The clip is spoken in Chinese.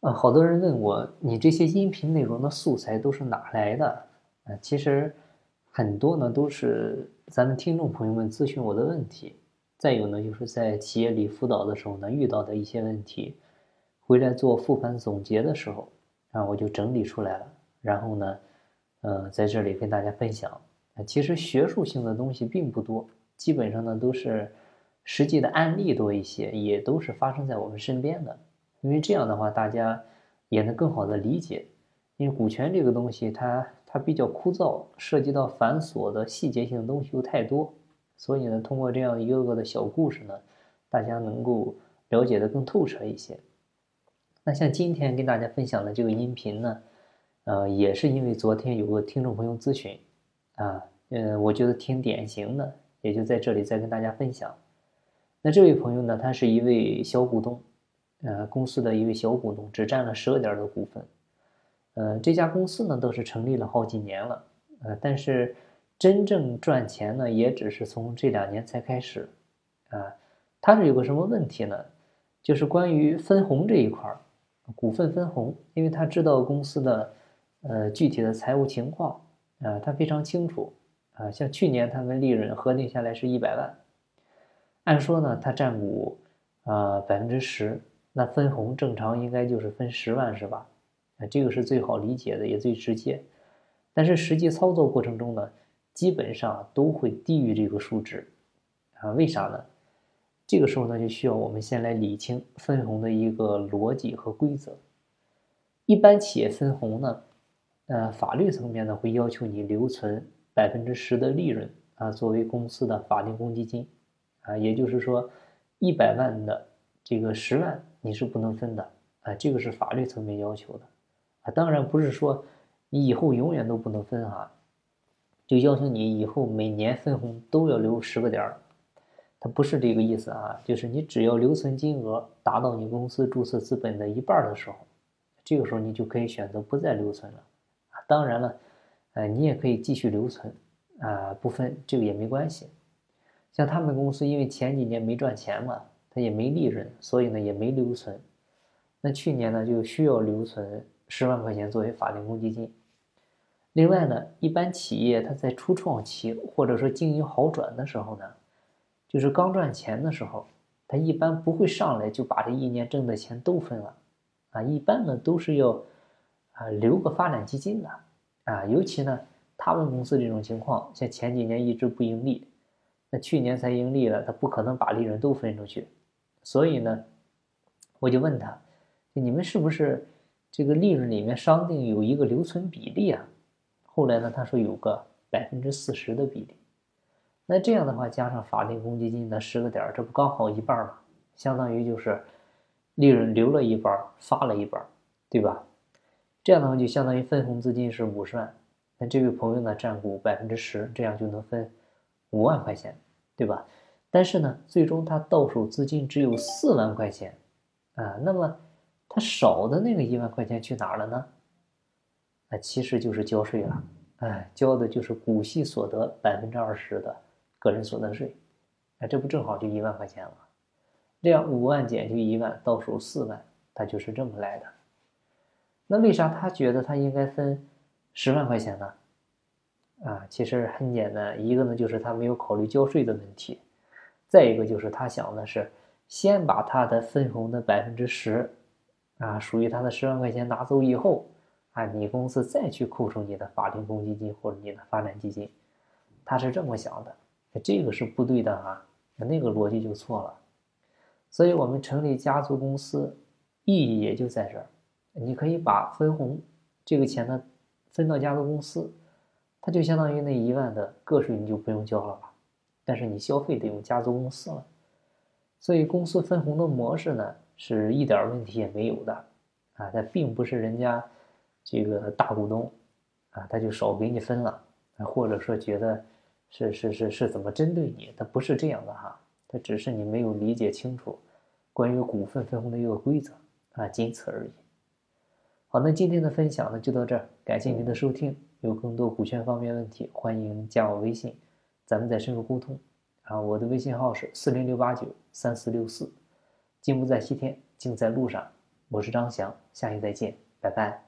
呃，好多人问我，你这些音频内容的素材都是哪来的？啊，其实很多呢都是咱们听众朋友们咨询我的问题，再有呢就是在企业里辅导的时候呢遇到的一些问题，回来做复盘总结的时候，啊，我就整理出来了，然后呢，呃，在这里跟大家分享。啊，其实学术性的东西并不多，基本上呢都是实际的案例多一些，也都是发生在我们身边的。因为这样的话，大家也能更好的理解。因为股权这个东西，它它比较枯燥，涉及到繁琐的细节性的东西又太多，所以呢，通过这样一个个的小故事呢，大家能够了解的更透彻一些。那像今天跟大家分享的这个音频呢，呃，也是因为昨天有个听众朋友咨询。啊，嗯，我觉得挺典型的，也就在这里再跟大家分享。那这位朋友呢，他是一位小股东，呃，公司的一位小股东，只占了十个点的股份。呃，这家公司呢，都是成立了好几年了，呃，但是真正赚钱呢，也只是从这两年才开始。啊，他是有个什么问题呢？就是关于分红这一块儿，股份分红，因为他知道公司的呃具体的财务情况。啊，他非常清楚，啊，像去年他们利润核定下来是一百万，按说呢，他占股啊百分之十，那分红正常应该就是分十万是吧？啊，这个是最好理解的，也最直接。但是实际操作过程中呢，基本上都会低于这个数值，啊，为啥呢？这个时候呢，就需要我们先来理清分红的一个逻辑和规则。一般企业分红呢。呃，法律层面呢会要求你留存百分之十的利润啊，作为公司的法定公积金，啊，也就是说，一百万的这个十万你是不能分的啊，这个是法律层面要求的啊，当然不是说你以后永远都不能分哈，就要求你以后每年分红都要留十个点儿，它不是这个意思啊，就是你只要留存金额达到你公司注册资本的一半的时候，这个时候你就可以选择不再留存了。啊当然了，呃，你也可以继续留存，啊，不分这个也没关系。像他们公司，因为前几年没赚钱嘛，他也没利润，所以呢也没留存。那去年呢就需要留存十万块钱作为法定公积金。另外呢，一般企业它在初创期或者说经营好转的时候呢，就是刚赚钱的时候，他一般不会上来就把这一年挣的钱都分了，啊，一般呢都是要。啊，留个发展基金的，啊，尤其呢，他们公司这种情况，像前几年一直不盈利，那去年才盈利了，他不可能把利润都分出去，所以呢，我就问他，你们是不是这个利润里面商定有一个留存比例啊？后来呢，他说有个百分之四十的比例，那这样的话加上法定公积金的十个点，这不刚好一半吗？相当于就是利润留了一半，发了一半，对吧？这样的话就相当于分红资金是五十万，那这位朋友呢占股百分之十，这样就能分五万块钱，对吧？但是呢，最终他到手资金只有四万块钱，啊，那么他少的那个一万块钱去哪儿了呢？那其实就是交税了，哎，交的就是股息所得百分之二十的个人所得税，哎，这不正好就一万块钱吗？这样五万减去一万，到手四万，它就是这么来的。那为啥他觉得他应该分十万块钱呢？啊，其实很简单，一个呢就是他没有考虑交税的问题，再一个就是他想的是先把他的分红的百分之十，啊，属于他的十万块钱拿走以后，啊，你公司再去扣除你的法定公积金或者你的发展基金，他是这么想的，这个是不对的啊，那个逻辑就错了。所以我们成立家族公司，意义也就在这儿。你可以把分红这个钱呢分到家族公司，它就相当于那一万的个税你就不用交了吧？但是你消费得用家族公司了，所以公司分红的模式呢是一点问题也没有的啊！它并不是人家这个大股东啊，他就少给你分了啊，或者说觉得是是是是怎么针对你？它不是这样的哈，它只是你没有理解清楚关于股份分红的一个规则啊，仅此而已。好，那今天的分享呢就到这儿，感谢您的收听。有更多股权方面问题，欢迎加我微信，咱们再深入沟通。啊，我的微信号是四零六八九三四六四。静不在西天，静在路上。我是张翔，下期再见，拜拜。